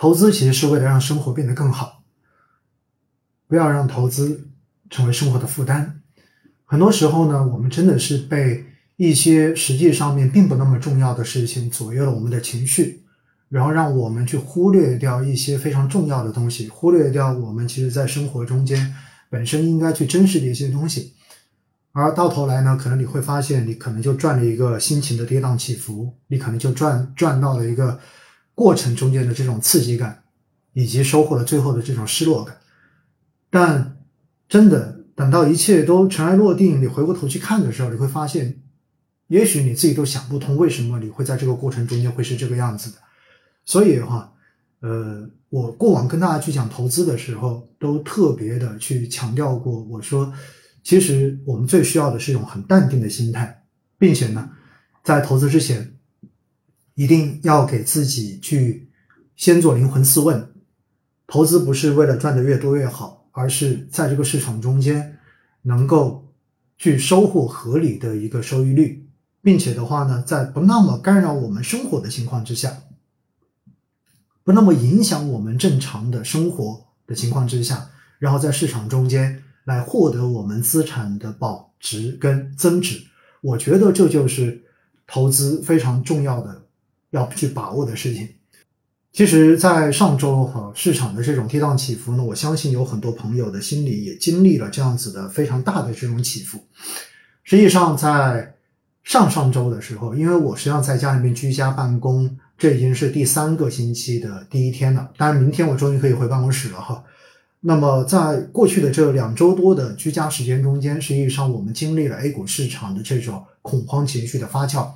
投资其实是为了让生活变得更好，不要让投资成为生活的负担。很多时候呢，我们真的是被一些实际上面并不那么重要的事情左右了我们的情绪，然后让我们去忽略掉一些非常重要的东西，忽略掉我们其实在生活中间本身应该去珍视的一些东西。而到头来呢，可能你会发现，你可能就赚了一个心情的跌宕起伏，你可能就赚赚到了一个过程中间的这种刺激感，以及收获了最后的这种失落感。但真的等到一切都尘埃落定，你回过头去看的时候，你会发现，也许你自己都想不通，为什么你会在这个过程中间会是这个样子的。所以的话，呃，我过往跟大家去讲投资的时候，都特别的去强调过，我说。其实我们最需要的是一种很淡定的心态，并且呢，在投资之前，一定要给自己去先做灵魂四问：投资不是为了赚的越多越好，而是在这个市场中间能够去收获合理的一个收益率，并且的话呢，在不那么干扰我们生活的情况之下，不那么影响我们正常的生活的情况之下，然后在市场中间。来获得我们资产的保值跟增值，我觉得这就是投资非常重要的要去把握的事情。其实，在上周哈市场的这种跌宕起伏呢，我相信有很多朋友的心里也经历了这样子的非常大的这种起伏。实际上，在上上周的时候，因为我实际上在家里面居家办公，这已经是第三个星期的第一天了。当然，明天我终于可以回办公室了哈。那么，在过去的这两周多的居家时间中间，实际上我们经历了 A 股市场的这种恐慌情绪的发酵，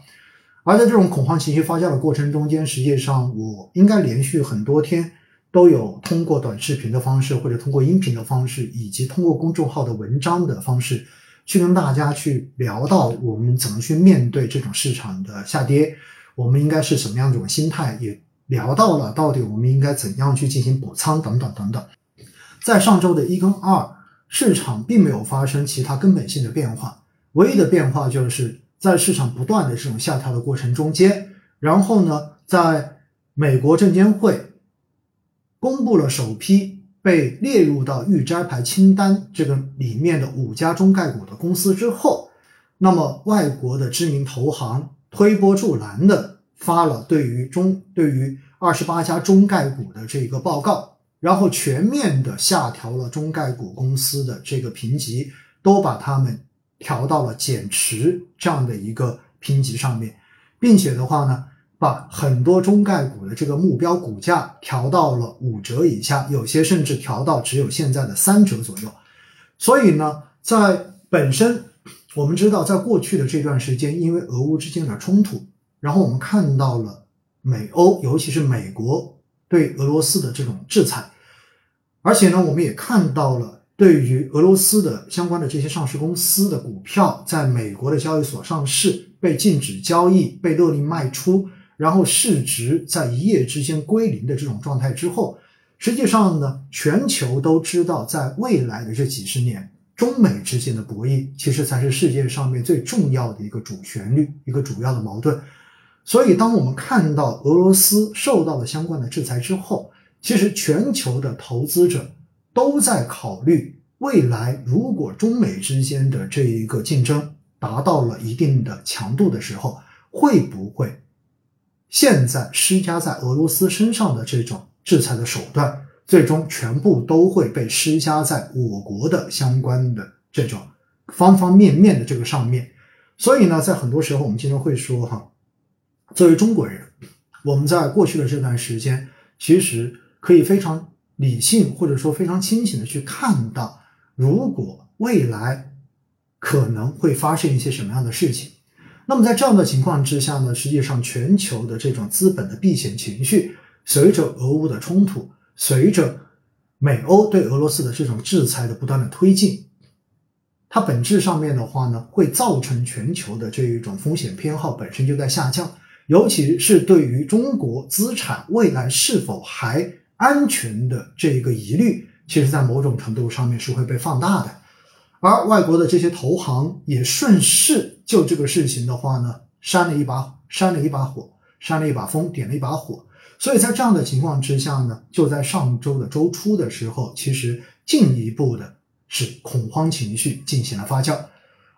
而在这种恐慌情绪发酵的过程中间，实际上我应该连续很多天都有通过短视频的方式，或者通过音频的方式，以及通过公众号的文章的方式，去跟大家去聊到我们怎么去面对这种市场的下跌，我们应该是什么样一种心态，也聊到了到底我们应该怎样去进行补仓等等等等。在上周的一跟二，市场并没有发生其他根本性的变化，唯一的变化就是在市场不断的这种下调的过程中间，然后呢，在美国证监会公布了首批被列入到预摘牌清单这个里面的五家中概股的公司之后，那么外国的知名投行推波助澜的发了对于中对于二十八家中概股的这个报告。然后全面的下调了中概股公司的这个评级，都把它们调到了减持这样的一个评级上面，并且的话呢，把很多中概股的这个目标股价调到了五折以下，有些甚至调到只有现在的三折左右。所以呢，在本身我们知道，在过去的这段时间，因为俄乌之间的冲突，然后我们看到了美欧，尤其是美国对俄罗斯的这种制裁。而且呢，我们也看到了，对于俄罗斯的相关的这些上市公司的股票，在美国的交易所上市被禁止交易、被勒令卖出，然后市值在一夜之间归零的这种状态之后，实际上呢，全球都知道，在未来的这几十年，中美之间的博弈其实才是世界上面最重要的一个主旋律、一个主要的矛盾。所以，当我们看到俄罗斯受到了相关的制裁之后，其实，全球的投资者都在考虑，未来如果中美之间的这一个竞争达到了一定的强度的时候，会不会现在施加在俄罗斯身上的这种制裁的手段，最终全部都会被施加在我国的相关的这种方方面面的这个上面？所以呢，在很多时候，我们经常会说，哈，作为中国人，我们在过去的这段时间，其实。可以非常理性或者说非常清醒的去看到，如果未来可能会发生一些什么样的事情，那么在这样的情况之下呢，实际上全球的这种资本的避险情绪，随着俄乌的冲突，随着美欧对俄罗斯的这种制裁的不断的推进，它本质上面的话呢，会造成全球的这一种风险偏好本身就在下降，尤其是对于中国资产未来是否还。安全的这一个疑虑，其实在某种程度上面是会被放大的，而外国的这些投行也顺势就这个事情的话呢，扇了一把扇了一把火，扇了一把风，点了一把火。所以在这样的情况之下呢，就在上周的周初的时候，其实进一步的是恐慌情绪进行了发酵。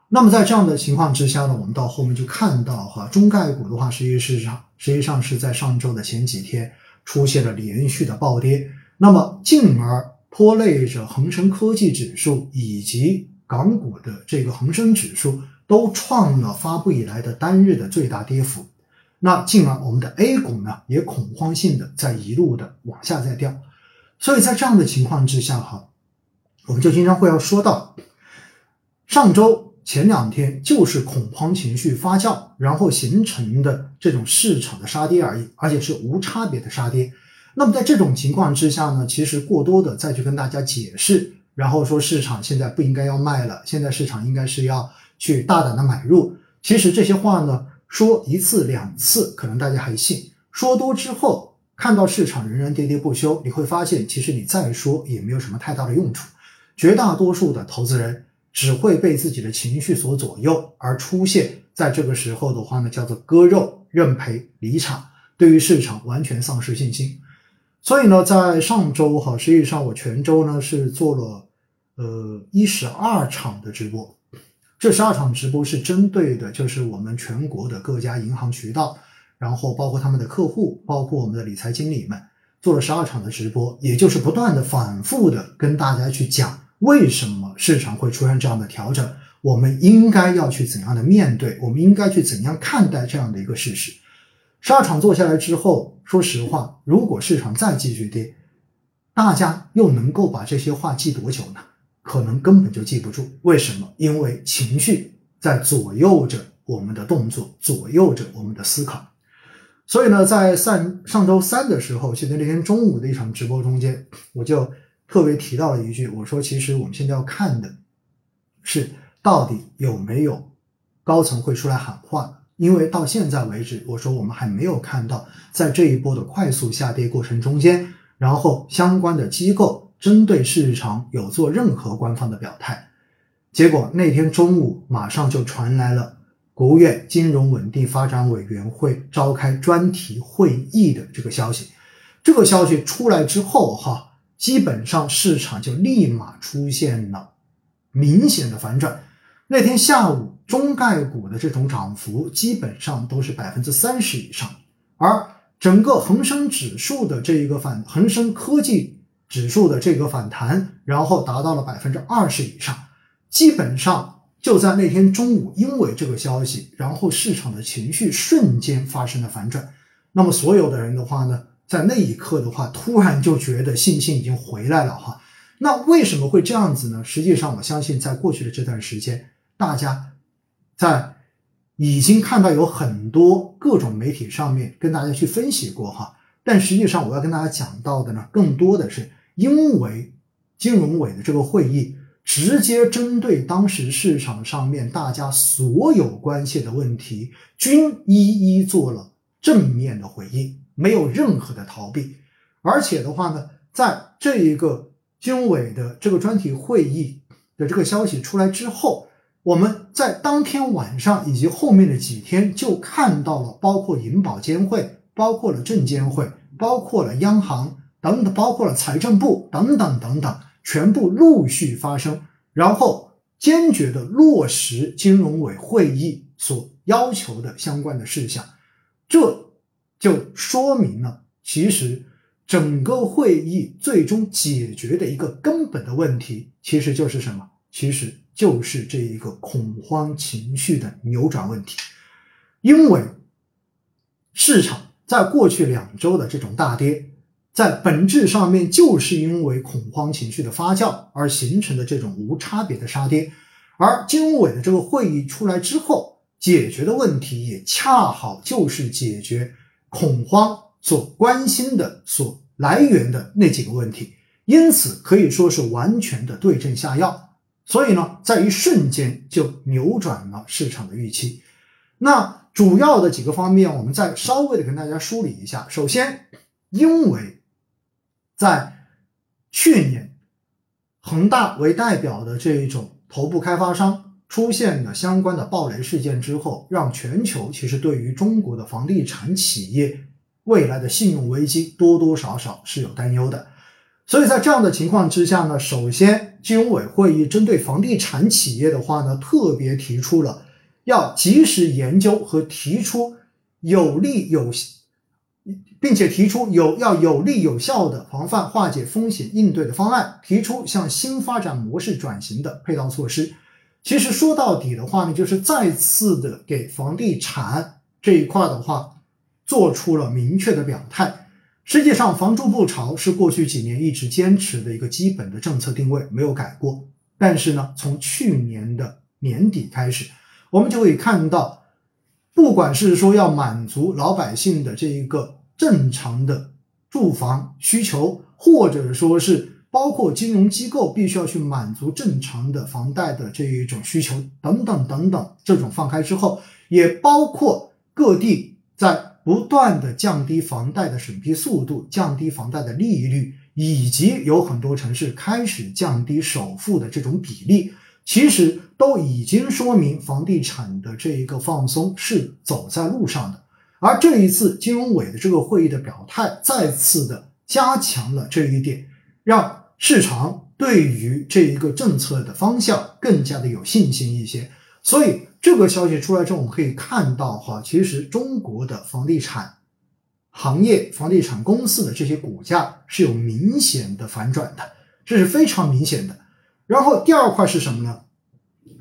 那么在这样的情况之下呢，我们到后面就看到哈，中概股的话，实际上实际上是在上周的前几天出现了连续的暴跌，那么进而拖累着恒生科技指数以及港股的这个恒生指数都创了发布以来的单日的最大跌幅。那进而我们的 A 股呢，也恐慌性的在一路的往下在掉。所以在这样的情况之下哈，我们就经常会要说到上周。前两天就是恐慌情绪发酵，然后形成的这种市场的杀跌而已，而且是无差别的杀跌。那么在这种情况之下呢，其实过多的再去跟大家解释，然后说市场现在不应该要卖了，现在市场应该是要去大胆的买入。其实这些话呢，说一次两次可能大家还信，说多之后看到市场仍然喋喋不休，你会发现其实你再说也没有什么太大的用处。绝大多数的投资人。只会被自己的情绪所左右，而出现在这个时候的话呢，叫做割肉、认赔、离场，对于市场完全丧失信心。所以呢，在上周哈，实际上我全周呢是做了呃一十二场的直播，这十二场直播是针对的，就是我们全国的各家银行渠道，然后包括他们的客户，包括我们的理财经理们，做了十二场的直播，也就是不断的反复的跟大家去讲。为什么市场会出现这样的调整？我们应该要去怎样的面对？我们应该去怎样看待这样的一个事实？十二场做下来之后，说实话，如果市场再继续跌，大家又能够把这些话记多久呢？可能根本就记不住。为什么？因为情绪在左右着我们的动作，左右着我们的思考。所以呢，在上上周三的时候，就在那天中午的一场直播中间，我就。特别提到了一句，我说其实我们现在要看的是到底有没有高层会出来喊话，因为到现在为止，我说我们还没有看到在这一波的快速下跌过程中间，然后相关的机构针对市场有做任何官方的表态。结果那天中午马上就传来了国务院金融稳定发展委员会召开专题会议的这个消息。这个消息出来之后，哈。基本上市场就立马出现了明显的反转。那天下午，中概股的这种涨幅基本上都是百分之三十以上，而整个恒生指数的这一个反，恒生科技指数的这个反弹，然后达到了百分之二十以上。基本上就在那天中午，因为这个消息，然后市场的情绪瞬间发生了反转。那么所有的人的话呢？在那一刻的话，突然就觉得信心已经回来了哈。那为什么会这样子呢？实际上，我相信在过去的这段时间，大家在已经看到有很多各种媒体上面跟大家去分析过哈。但实际上，我要跟大家讲到的呢，更多的是因为金融委的这个会议直接针对当时市场上面大家所有关切的问题，均一一做了正面的回应。没有任何的逃避，而且的话呢，在这一个金融委的这个专题会议的这个消息出来之后，我们在当天晚上以及后面的几天就看到了，包括银保监会、包括了证监会、包括了央行等等，包括了财政部等等等等，全部陆续发生，然后坚决的落实金融委会议所要求的相关的事项，这。就说明了，其实整个会议最终解决的一个根本的问题，其实就是什么？其实就是这一个恐慌情绪的扭转问题。因为市场在过去两周的这种大跌，在本质上面就是因为恐慌情绪的发酵而形成的这种无差别的杀跌，而金融委的这个会议出来之后，解决的问题也恰好就是解决。恐慌所关心的、所来源的那几个问题，因此可以说是完全的对症下药。所以呢，在一瞬间就扭转了市场的预期。那主要的几个方面，我们再稍微的跟大家梳理一下。首先，因为在去年恒大为代表的这一种头部开发商出现了相关的暴雷事件之后，让全球其实对于中国的房地产企业未来的信用危机多多少少是有担忧的。所以在这样的情况之下呢，首先金融委会议针对房地产企业的话呢，特别提出了要及时研究和提出有利有，并且提出有要有利有效的防范化解风险应对的方案，提出向新发展模式转型的配套措施。其实说到底的话呢，就是再次的给房地产这一块的话做出了明确的表态。实际上，房住不炒是过去几年一直坚持的一个基本的政策定位，没有改过。但是呢，从去年的年底开始，我们就可以看到，不管是说要满足老百姓的这一个正常的住房需求，或者说是包括金融机构必须要去满足正常的房贷的这一种需求等等等等，这种放开之后，也包括各地在。不断的降低房贷的审批速度，降低房贷的利率，以及有很多城市开始降低首付的这种比例，其实都已经说明房地产的这一个放松是走在路上的。而这一次金融委的这个会议的表态，再次的加强了这一点，让市场对于这一个政策的方向更加的有信心一些。所以。这个消息出来之后，我们可以看到哈，其实中国的房地产行业、房地产公司的这些股价是有明显的反转的，这是非常明显的。然后第二块是什么呢？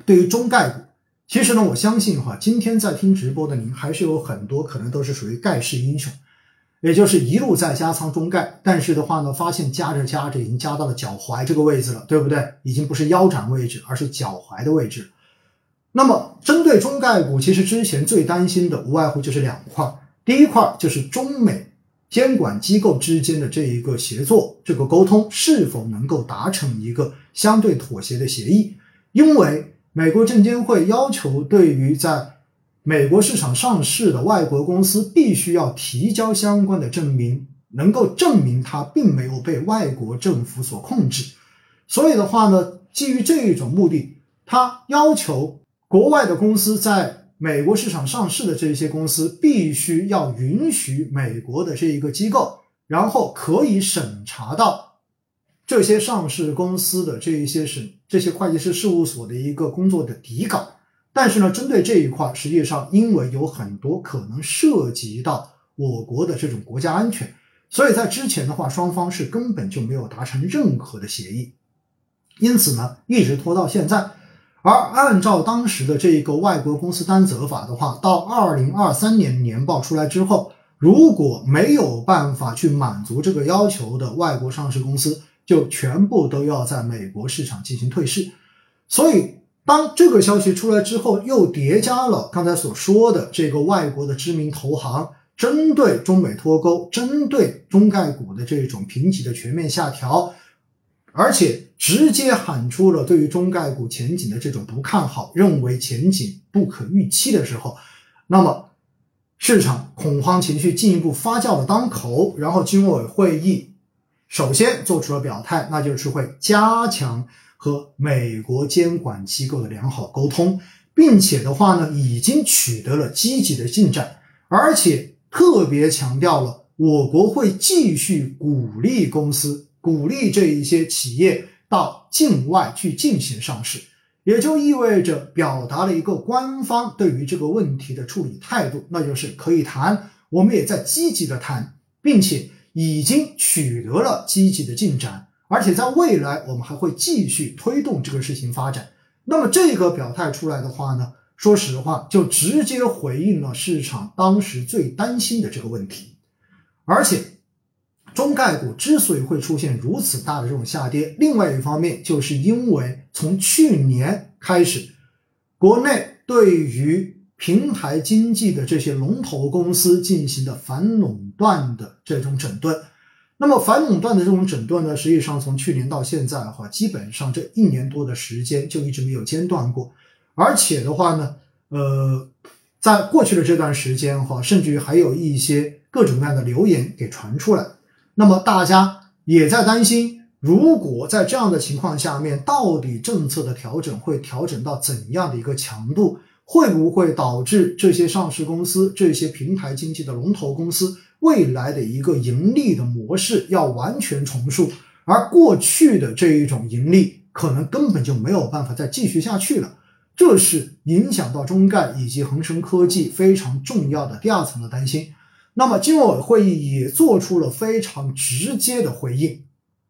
对于中概股，其实呢，我相信哈，今天在听直播的您还是有很多可能都是属于盖世英雄，也就是一路在加仓中概，但是的话呢，发现加着加着已经加到了脚踝这个位置了，对不对？已经不是腰斩位置，而是脚踝的位置。那么，针对中概股，其实之前最担心的无外乎就是两块。第一块就是中美监管机构之间的这一个协作，这个沟通是否能够达成一个相对妥协的协议？因为美国证监会要求，对于在美国市场上市的外国公司，必须要提交相关的证明，能够证明它并没有被外国政府所控制。所以的话呢，基于这一种目的，他要求。国外的公司在美国市场上市的这些公司，必须要允许美国的这一个机构，然后可以审查到这些上市公司的这一些审这些会计师事务所的一个工作的底稿。但是呢，针对这一块，实际上因为有很多可能涉及到我国的这种国家安全，所以在之前的话，双方是根本就没有达成任何的协议，因此呢，一直拖到现在。而按照当时的这一个外国公司担责法的话，到二零二三年年报出来之后，如果没有办法去满足这个要求的外国上市公司，就全部都要在美国市场进行退市。所以，当这个消息出来之后，又叠加了刚才所说的这个外国的知名投行针对中美脱钩、针对中概股的这种评级的全面下调。而且直接喊出了对于中概股前景的这种不看好，认为前景不可预期的时候，那么市场恐慌情绪进一步发酵的当口，然后金委会议首先做出了表态，那就是会加强和美国监管机构的良好沟通，并且的话呢，已经取得了积极的进展，而且特别强调了我国会继续鼓励公司。鼓励这一些企业到境外去进行上市，也就意味着表达了一个官方对于这个问题的处理态度，那就是可以谈，我们也在积极的谈，并且已经取得了积极的进展，而且在未来我们还会继续推动这个事情发展。那么这个表态出来的话呢，说实话就直接回应了市场当时最担心的这个问题，而且。中概股之所以会出现如此大的这种下跌，另外一方面就是因为从去年开始，国内对于平台经济的这些龙头公司进行的反垄断的这种整顿。那么反垄断的这种整顿呢，实际上从去年到现在的话，基本上这一年多的时间就一直没有间断过。而且的话呢，呃，在过去的这段时间哈，甚至于还有一些各种各样的流言给传出来。那么大家也在担心，如果在这样的情况下面，到底政策的调整会调整到怎样的一个强度？会不会导致这些上市公司、这些平台经济的龙头公司未来的一个盈利的模式要完全重塑，而过去的这一种盈利可能根本就没有办法再继续下去了。这是影响到中概以及恒生科技非常重要的第二层的担心。那么金融委会议也做出了非常直接的回应。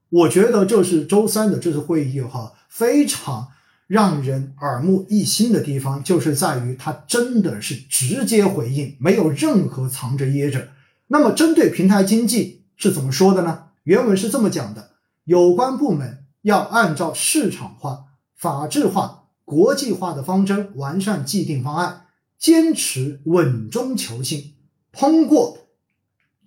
我觉得这是周三的这次会议哈，非常让人耳目一新的地方，就是在于它真的是直接回应，没有任何藏着掖着。那么针对平台经济是怎么说的呢？原文是这么讲的：有关部门要按照市场化、法治化、国际化的方针，完善既定方案，坚持稳中求进，通过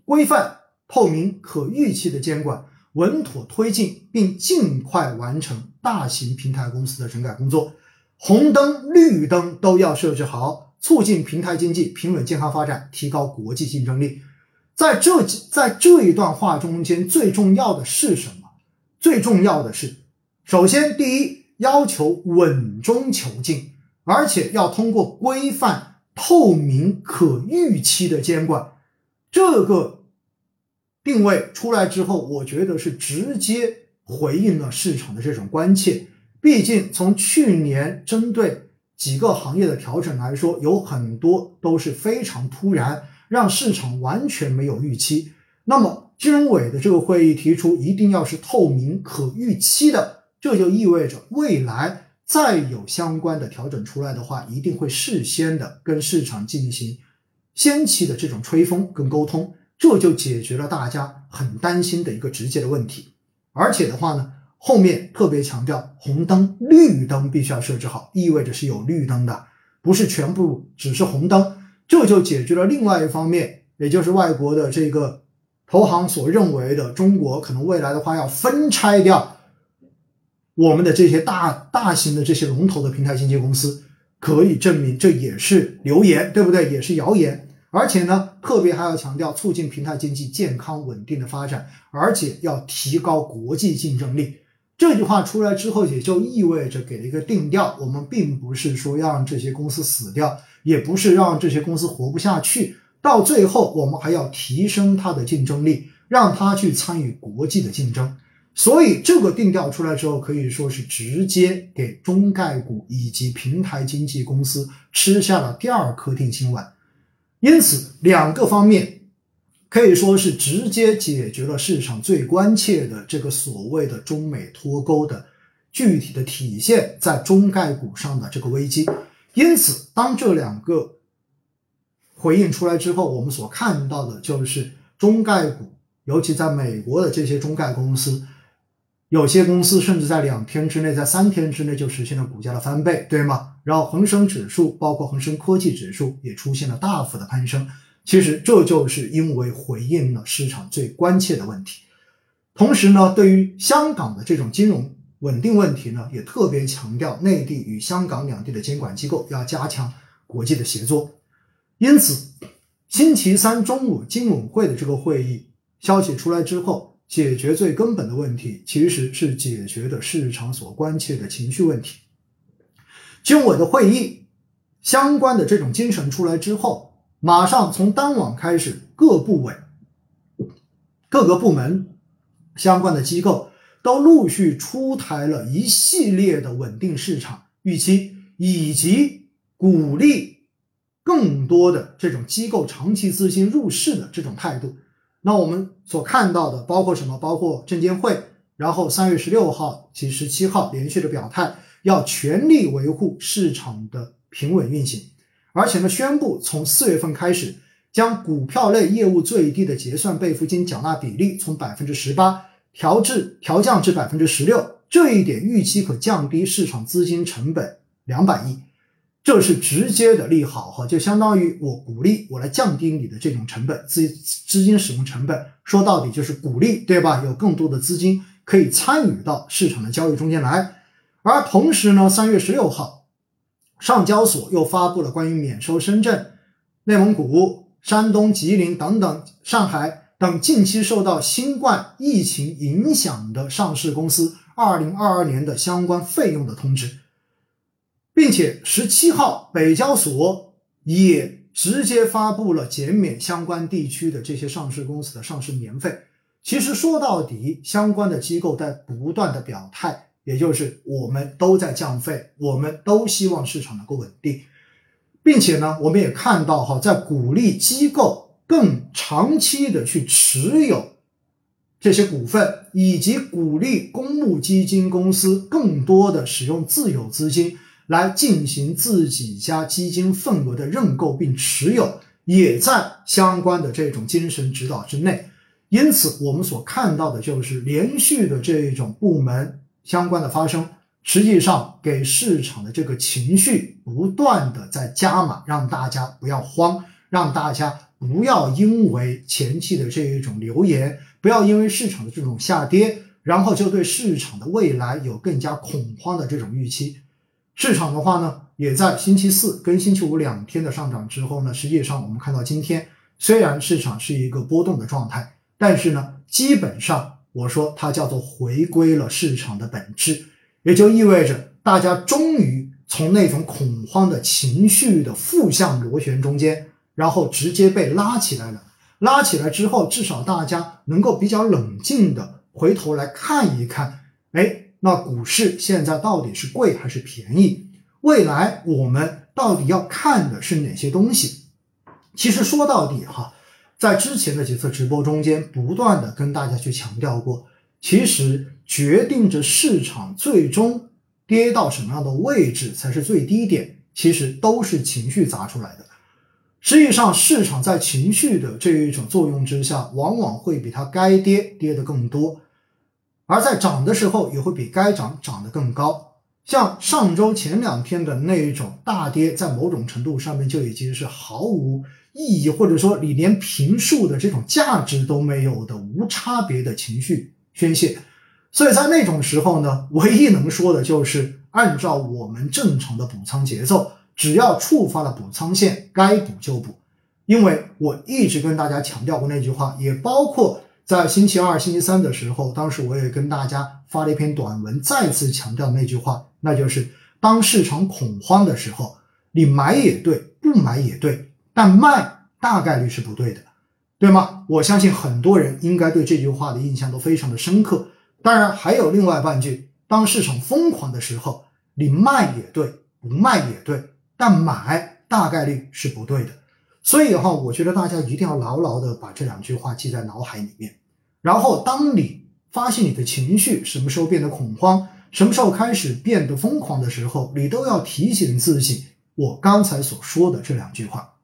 规范、透明、可预期的监管。稳妥推进，并尽快完成大型平台公司的整改工作，红灯绿灯都要设置好，促进平台经济平稳健康发展，提高国际竞争力。在这几在这一段话中间，最重要的是什么？最重要的是，首先第一，要求稳中求进，而且要通过规范、透明、可预期的监管，这个。定位出来之后，我觉得是直接回应了市场的这种关切。毕竟从去年针对几个行业的调整来说，有很多都是非常突然，让市场完全没有预期。那么金融委的这个会议提出一定要是透明、可预期的，这就意味着未来再有相关的调整出来的话，一定会事先的跟市场进行先期的这种吹风跟沟通。这就解决了大家很担心的一个直接的问题，而且的话呢，后面特别强调红灯、绿灯必须要设置好，意味着是有绿灯的，不是全部只是红灯。这就解决了另外一方面，也就是外国的这个投行所认为的中国可能未来的话要分拆掉我们的这些大大型的这些龙头的平台经纪公司，可以证明这也是流言，对不对？也是谣言。而且呢，特别还要强调促进平台经济健康稳定的发展，而且要提高国际竞争力。这句话出来之后，也就意味着给了一个定调：我们并不是说让这些公司死掉，也不是让这些公司活不下去。到最后，我们还要提升它的竞争力，让它去参与国际的竞争。所以，这个定调出来之后，可以说是直接给中概股以及平台经纪公司吃下了第二颗定心丸。因此，两个方面可以说是直接解决了市场最关切的这个所谓的中美脱钩的具体的体现在中概股上的这个危机。因此，当这两个回应出来之后，我们所看到的就是中概股，尤其在美国的这些中概公司。有些公司甚至在两天之内，在三天之内就实现了股价的翻倍，对吗？然后恒生指数，包括恒生科技指数也出现了大幅的攀升。其实这就是因为回应了市场最关切的问题。同时呢，对于香港的这种金融稳定问题呢，也特别强调内地与香港两地的监管机构要加强国际的协作。因此，星期三中午金委会的这个会议消息出来之后。解决最根本的问题，其实是解决的市场所关切的情绪问题。军委的会议相关的这种精神出来之后，马上从当晚开始，各部委、各个部门相关的机构都陆续出台了一系列的稳定市场预期，以及鼓励更多的这种机构长期资金入市的这种态度。那我们所看到的包括什么？包括证监会，然后三月十六号及十七号连续的表态，要全力维护市场的平稳运行，而且呢，宣布从四月份开始，将股票类业务最低的结算备付金缴纳比例从百分之十八调至调降至百分之十六，这一点预期可降低市场资金成本两百亿。这是直接的利好哈，就相当于我鼓励我来降低你的这种成本资资金使用成本，说到底就是鼓励，对吧？有更多的资金可以参与到市场的交易中间来。而同时呢，三月十六号，上交所又发布了关于免收深圳、内蒙古、山东、吉林等等上海等近期受到新冠疫情影响的上市公司二零二二年的相关费用的通知。并且十七号，北交所也直接发布了减免相关地区的这些上市公司的上市年费。其实说到底，相关的机构在不断的表态，也就是我们都在降费，我们都希望市场能够稳定，并且呢，我们也看到哈，在鼓励机构更长期的去持有这些股份，以及鼓励公募基金公司更多的使用自有资金来进行自己家基金份额的认购并持有，也在相关的这种精神指导之内。因此，我们所看到的就是连续的这种部门相关的发生，实际上给市场的这个情绪不断的在加码，让大家不要慌，让大家不要因为前期的这一种流言，不要因为市场的这种下跌，然后就对市场的未来有更加恐慌的这种预期。市场的话呢，也在星期四跟星期五两天的上涨之后呢，实际上我们看到今天虽然市场是一个波动的状态。但是呢，基本上我说它叫做回归了市场的本质，也就意味着大家终于从那种恐慌的情绪的负向螺旋中间，然后直接被拉起来了。拉起来之后，至少大家能够比较冷静的回头来看一看，哎，那股市现在到底是贵还是便宜？未来我们到底要看的是哪些东西？其实说到底哈。在之前的几次直播中间，不断的跟大家去强调过，其实决定着市场最终跌到什么样的位置才是最低点，其实都是情绪砸出来的。实际上，市场在情绪的这一种作用之下，往往会比它该跌跌的更多，而在涨的时候，也会比该涨涨得更高。像上周前两天的那一种大跌，在某种程度上面就已经是毫无。意义或者说你连评述的这种价值都没有的无差别的情绪宣泄，所以在那种时候呢，唯一能说的就是按照我们正常的补仓节奏，只要触发了补仓线，该补就补。因为我一直跟大家强调过那句话，也包括在星期二、星期三的时候，当时我也跟大家发了一篇短文，再次强调那句话，那就是当市场恐慌的时候，你买也对，不买也对。但卖大概率是不对的，对吗？我相信很多人应该对这句话的印象都非常的深刻。当然，还有另外半句：当市场疯狂的时候，你卖也对，不卖也对，但买大概率是不对的。所以哈，我觉得大家一定要牢牢的把这两句话记在脑海里面。然后，当你发现你的情绪什么时候变得恐慌，什么时候开始变得疯狂的时候，你都要提醒自己我刚才所说的这两句话。